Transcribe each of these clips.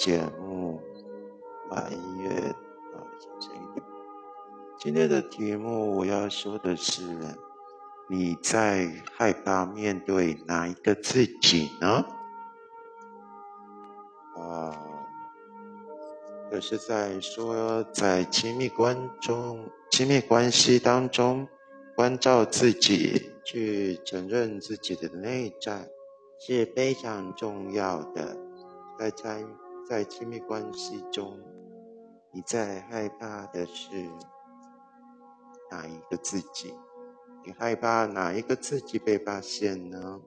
节目。满月啊小声一点。今天的题目我要说的是：你在害怕面对哪一个自己呢？啊，这是在说在亲密关中、亲密关系当中，关照自己，去承认自己的内在。是非常重要的，在在在亲密关系中，你在害怕的是哪一个自己？你害怕哪一个自己被发现呢？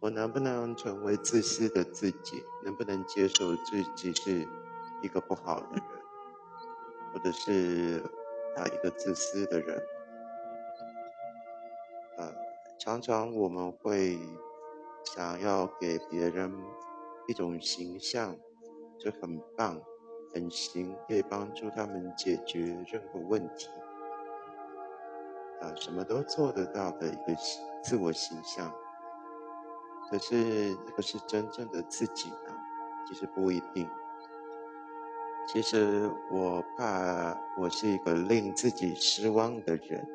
我能不能成为自私的自己？能不能接受自己是一个不好的人，或者是哪一个自私的人？呃，常常我们会。想要给别人一种形象，就很棒、很行，可以帮助他们解决任何问题，啊，什么都做得到的一个自我形象。可是，这个是真正的自己呢？其实不一定。其实，我怕我是一个令自己失望的人。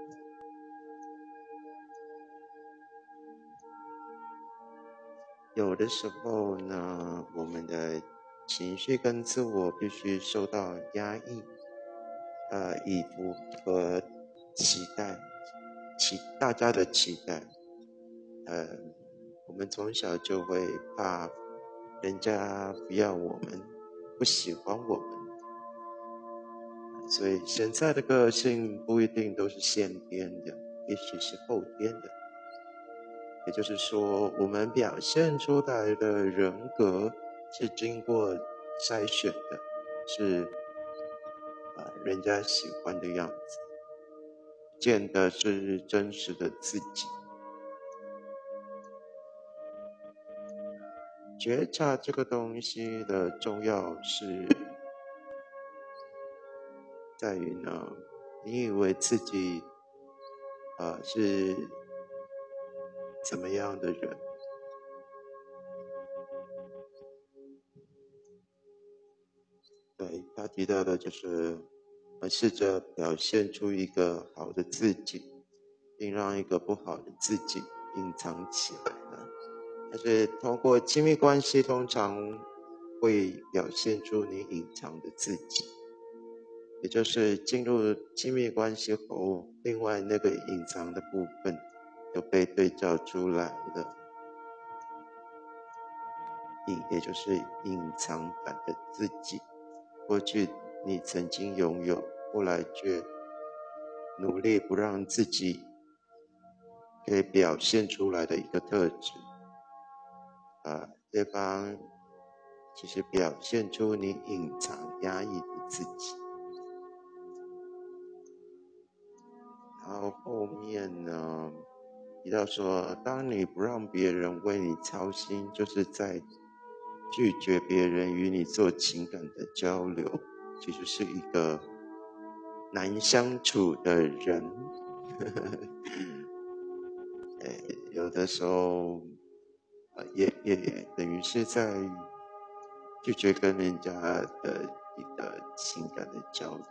有的时候呢，我情绪跟自我必须受到压抑，呃，以符合期待，期大家的期待，呃，我们从小就会怕人家不要我们，不喜欢我们，所以现在的个性不一定都是先天的，也许是后天的。也就是说，我们表现出来的人格是经过筛选的，是啊，人家喜欢的样子，见的是真实的自己。觉察这个东西的重要是在于呢，你以为自己啊是。怎么样的人？他提到的就是，我试着表现出一个好的自己，并让一个不好的自己隐藏起来了。但是通过亲密关系，通常会表现出你隐藏的自己，也就是进入亲密关系后，另外那个隐藏的部分。都被对照出来了，隐也就是隐藏版的自己，过去你曾经拥有，后来却努力不让自己可以表现出来的一个特质，啊，对方其实表现出你隐藏压抑的自己，然后后面呢？提到说，当你不让别人为你操心，就是在拒绝别人与你做情感的交流，其实是一个难相处的人。哎，有的时候，也也等于是在拒绝跟人家的一个情感的交流。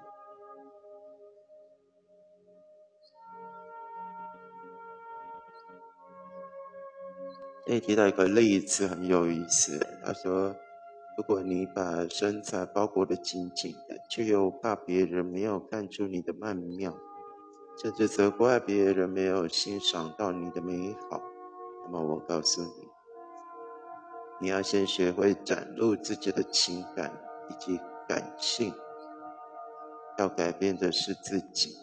那提到一个例子很有意思，他说：“如果你把身材包裹得紧紧的，却又怕别人没有看出你的曼妙，甚至责怪别人没有欣赏到你的美好，那么我告诉你，你要先学会展露自己的情感以及感性。要改变的是自己，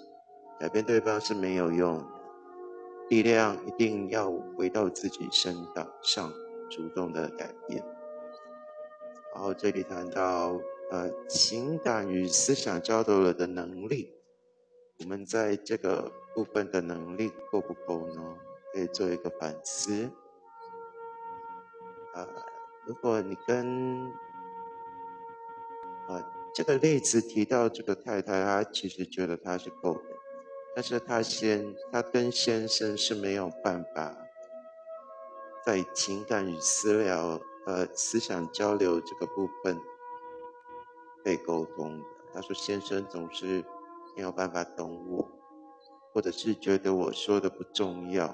改变对方是没有用。”力量一定要回到自己身上，主动的改变。然后这里谈到，呃，情感与思想交流了的能力，我们在这个部分的能力够不够呢？可以做一个反思。呃，如果你跟，呃，这个例子提到这个太太，她其实觉得她是够的。但是他先，他跟先生是没有办法在情感与私聊、呃思想交流这个部分被沟通的。他说：“先生总是没有办法懂我，或者是觉得我说的不重要。”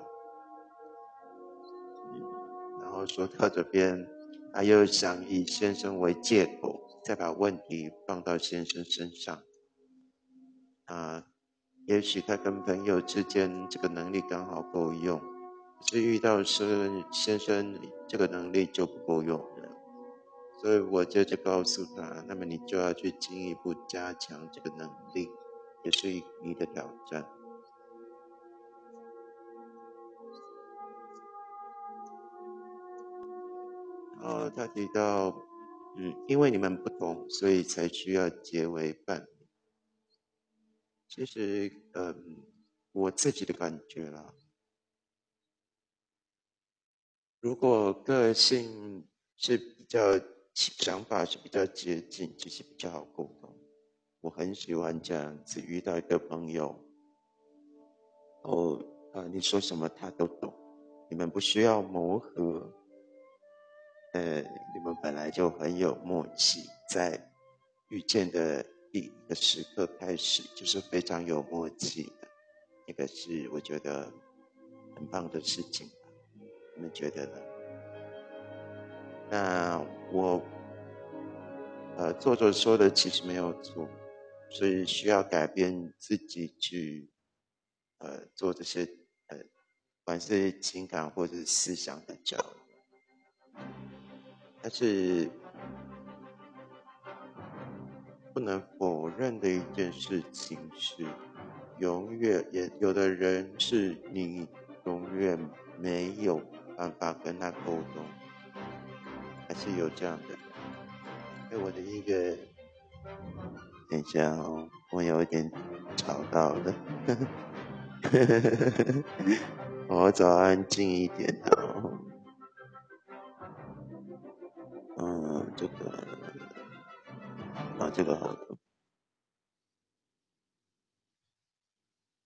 然后说到这边，他又想以先生为借口，再把问题放到先生身上。啊，也许他跟朋友之间这个能力刚好够用，可是遇到是先生这个能力就不够用了，所以我就就告诉他，那么你就要去进一步加强这个能力，也是你的挑战。哦，他提到，嗯，因为你们不同，所以才需要结为伴侣。其实，嗯，我自己的感觉啦，如果个性是比较想法是比较接近，其实比较好沟通。我很喜欢这样子，遇到一个朋友，哦，啊，你说什么他都懂，你们不需要磨合，呃，你们本来就很有默契，在遇见的。第一个时刻开始就是非常有默契的，那个是我觉得很棒的事情。你们觉得呢？那我呃，作者说的其实没有错，所以需要改变自己去呃做这些呃，不管是情感或者是思想的交流，但是。不能否认的一件事情是，永远也有的人是你永远没有办法跟他沟通，还是有这样的。哎，我的一个，等一下哦，我有一点吵到了，我找安静一点哦。这个好。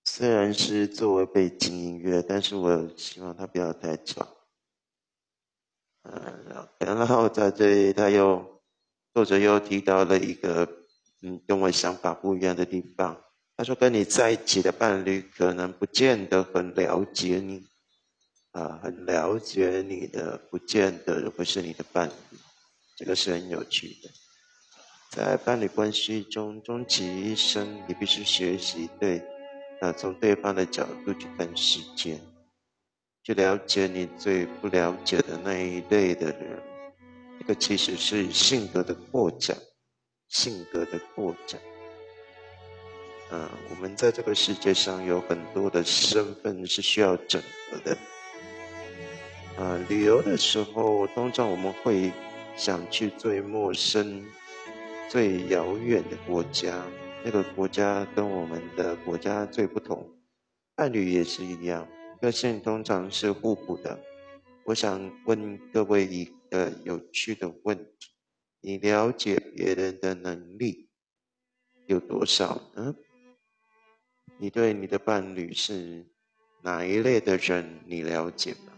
虽然是作为背景音乐，但是我希望它不要太吵。嗯，然后在这里，他又作者又提到了一个，嗯，跟我想法不一样的地方。他说，跟你在一起的伴侣可能不见得很了解你，啊，很了解你的，不见得会是你的伴侣。这个是很有趣的。在伴侣关系中，终其一生，你必须学习对，呃，从对方的角度去看世界，去了解你最不了解的那一类的人。这个其实是性格的扩展，性格的扩展。嗯，我们在这个世界上有很多的身份是需要整合的。啊，旅游的时候，通常我们会想去最陌生。最遥远的国家，那个国家跟我们的国家最不同。伴侣也是一样，个性通常是互补的。我想问各位一个有趣的问题：你了解别人的能力有多少呢？你对你的伴侣是哪一类的人？你了解吗？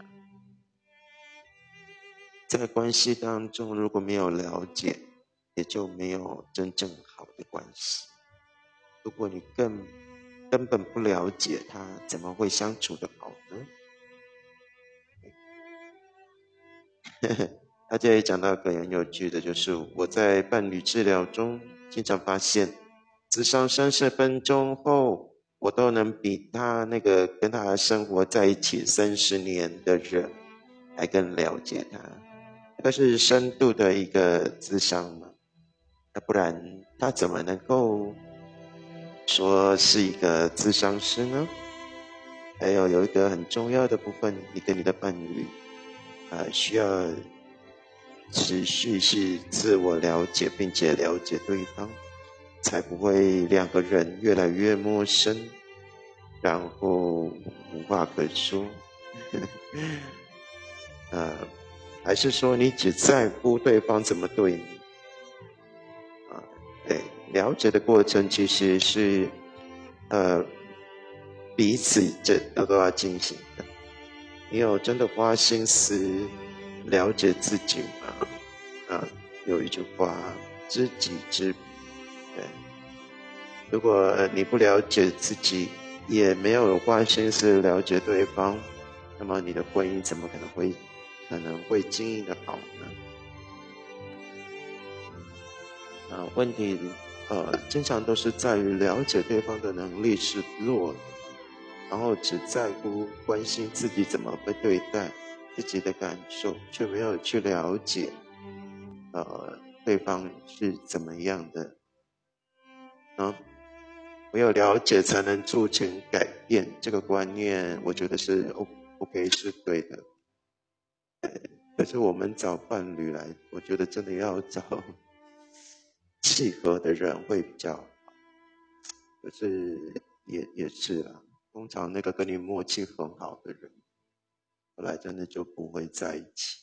在关系当中，如果没有了解，也就没有真正好的关系。如果你根根本不了解他，怎么会相处的好呢？他这里讲到一个很有趣的，就是我在伴侣治疗中经常发现，智商三十分钟后，我都能比他那个跟他生活在一起三十年的人还更了解他。这是深度的一个智商不然他怎么能够说是一个智商师呢？还有有一个很重要的部分，你跟你的伴侣啊，需要持续是自我了解，并且了解对方，才不会两个人越来越陌生，然后无话可说。呃，还是说你只在乎对方怎么对你？对，了解的过程其实是，呃，彼此这都要进行的。你有真的花心思了解自己吗？啊，有一句话，知己知彼。对，如果你不了解自己，也没有花心思了解对方，那么你的婚姻怎么可能会可能会经营的好呢？啊，问题。呃，经常都是在于了解对方的能力是弱，然后只在乎关心自己怎么被对待，自己的感受，却没有去了解，呃，对方是怎么样的。啊，没有了解才能促成改变，这个观念我觉得是 O OK 是对的。可是我们找伴侣来，我觉得真的要找。契合的人会比较好，可是也也是啊。通常那个跟你默契很好的人，后来真的就不会在一起，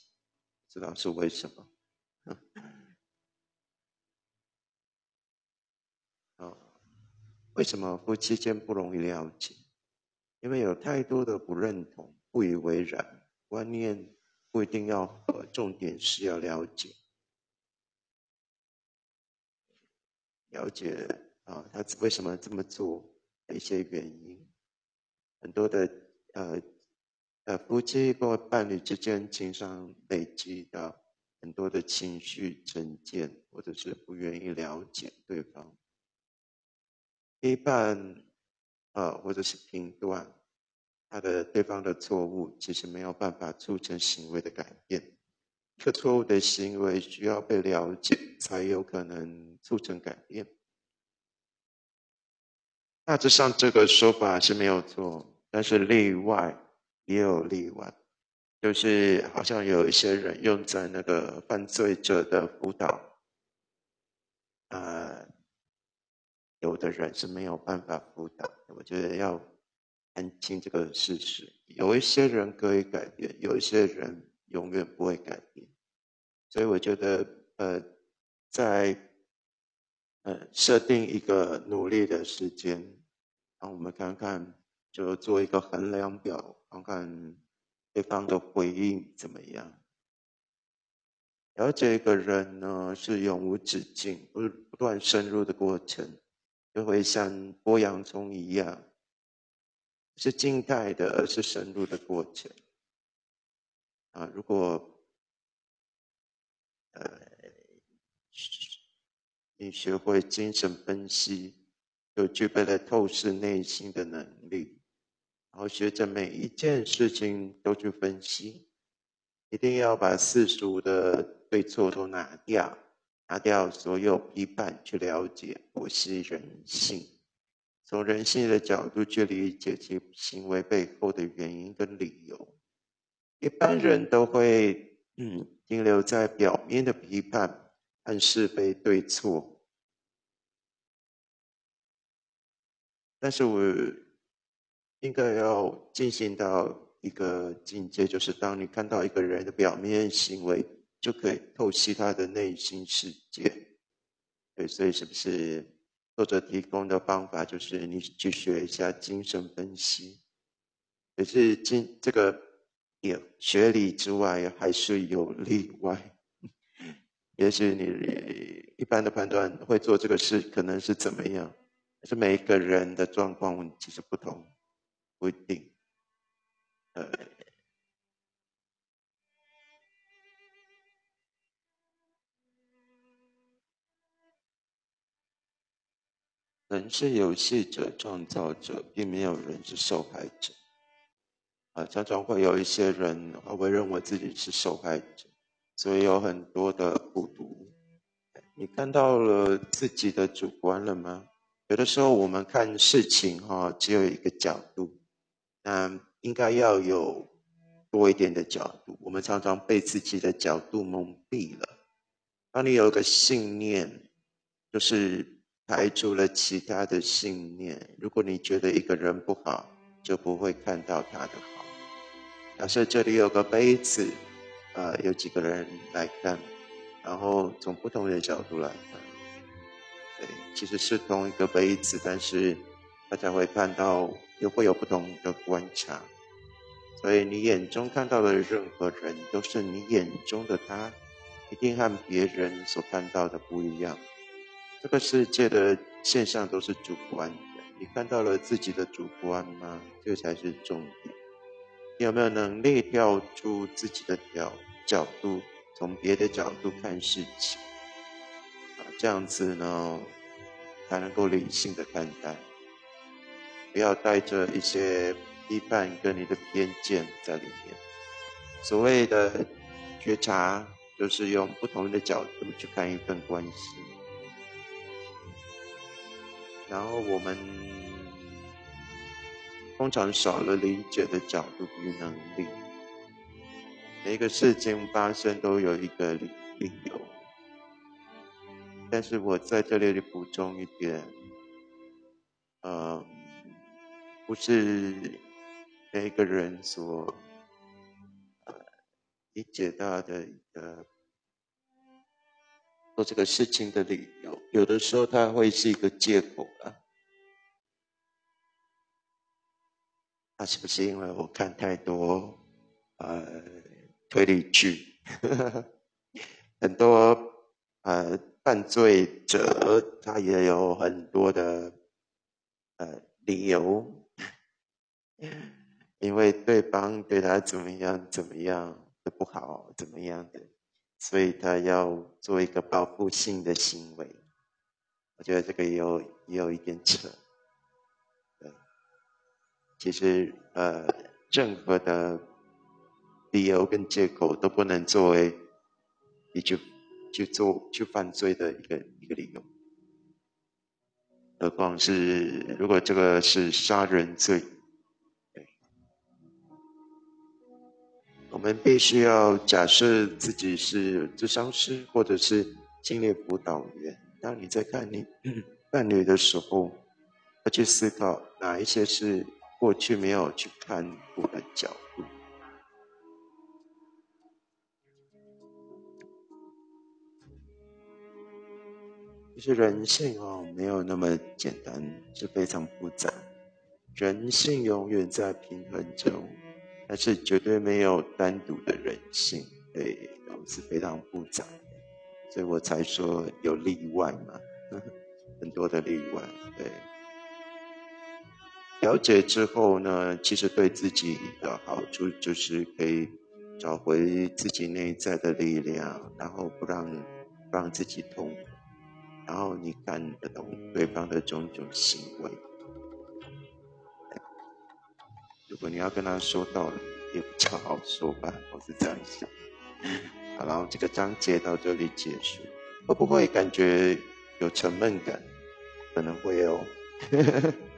知道是为什么？啊，为什么夫妻间不容易了解？因为有太多的不认同、不以为然，观念不一定要和，重点是要了解。了解啊，他为什么这么做的一些原因，很多的呃呃夫妻或伴侣之间经常累积的很多的情绪成见，或者是不愿意了解对方，批判啊或者是评断他的对方的错误，其实没有办法促成行为的改变。一个错误的行为需要被了解，才有可能促成改变。大致上这个说法是没有错，但是例外也有例外，就是好像有一些人用在那个犯罪者的辅导，呃，有的人是没有办法辅导。我觉得要看清这个事实，有一些人可以改变，有一些人。永远不会改变，所以我觉得，呃，在呃设定一个努力的时间，让我们看看，就做一个衡量表，看看对方的回应怎么样。了解一个人呢，是永无止境、不不断深入的过程，就会像剥洋葱一样，是静态的，而是深入的过程。啊，如果呃你学会精神分析，就具备了透视内心的能力，然后学着每一件事情都去分析，一定要把世俗的对错都拿掉，拿掉所有批判，去了解我是人性，从人性的角度去理解其行为背后的原因跟理由。一般人都会嗯停留在表面的批判和是非对错，但是我应该要进行到一个境界，就是当你看到一个人的表面行为，就可以透析他的内心世界。对，所以是不是作者提供的方法就是你去学一下精神分析，也是精这个。学理之外，还是有例外。也许你一般的判断会做这个事，可能是怎么样？是每一个人的状况其实不同，不一定。呃，人是游戏者、创造者，并没有人是受害者。啊，常常会有一些人会认为自己是受害者，所以有很多的孤独。你看到了自己的主观了吗？有的时候我们看事情哈，只有一个角度，那应该要有多一点的角度。我们常常被自己的角度蒙蔽了。当你有一个信念，就是排除了其他的信念。如果你觉得一个人不好，就不会看到他的好。假设这里有个杯子，呃，有几个人来看，然后从不同的角度来看，对，其实是同一个杯子，但是大家会看到又会有不同的观察，所以你眼中看到的任何人，都是你眼中的他，一定和别人所看到的不一样。这个世界的现象都是主观的，你看到了自己的主观吗？这才是重点。你有没有能力跳出自己的角角度，从别的角度看事情？啊，这样子呢，才能够理性的看待，不要带着一些批判跟你的偏见在里面。所谓的觉察，就是用不同的角度去看一份关系，然后我们。通常少了理解的角度与能力，每一个事情发生都有一个理理由。但是我在这里补充一点，呃，不是每一个人所理解到的一个做这个事情的理由，有的时候它会是一个借口啊。是不是因为我看太多呃推理剧？很多呃犯罪者他也有很多的呃理由，因为对方对他怎么样怎么样的不好，怎么样的，所以他要做一个报复性的行为。我觉得这个也有也有一点扯。其实，呃，任何的理由跟借口都不能作为你去去做去犯罪的一个一个理由。何况是如果这个是杀人罪，我们必须要假设自己是智商师或者是心理辅导员。当你在看你 伴侣的时候，要去思考哪一些是。过去没有去看过的角度，其实人性哦，没有那么简单，是非常复杂。人性永远在平衡中，但是绝对没有单独的人性，对，是非常复杂。所以我才说有例外嘛，很多的例外，对。了解之后呢，其实对自己的好处就是可以找回自己内在的力量，然后不让让自己痛苦，然后你看得懂对方的种种行为。如果你要跟他说道理，也比较好说吧，我是这样想。好了，这个章节到这里结束，会不会感觉有沉闷感？可能会哦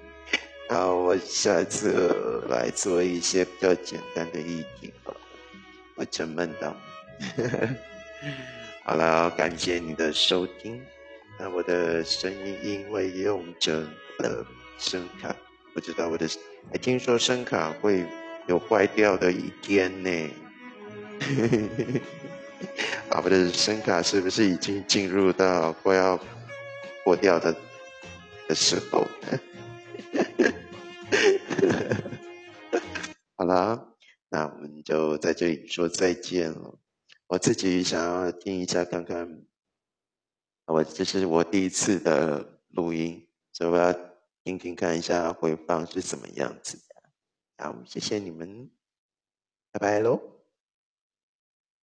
有。好，我下次来做一些比较简单的议题吧。我沉闷到，好了，感谢你的收听。那我的声音因为用着了声卡，不知道我的，还听说声卡会有坏掉的一天呢。啊，我的声卡是不是已经进入到快要破掉的的时候？好啦，那我们就在这里说再见了。我自己想要听一下看看，我这是我第一次的录音，所以我要听听看一下回放是怎么样子的。好，谢谢你们，拜拜喽。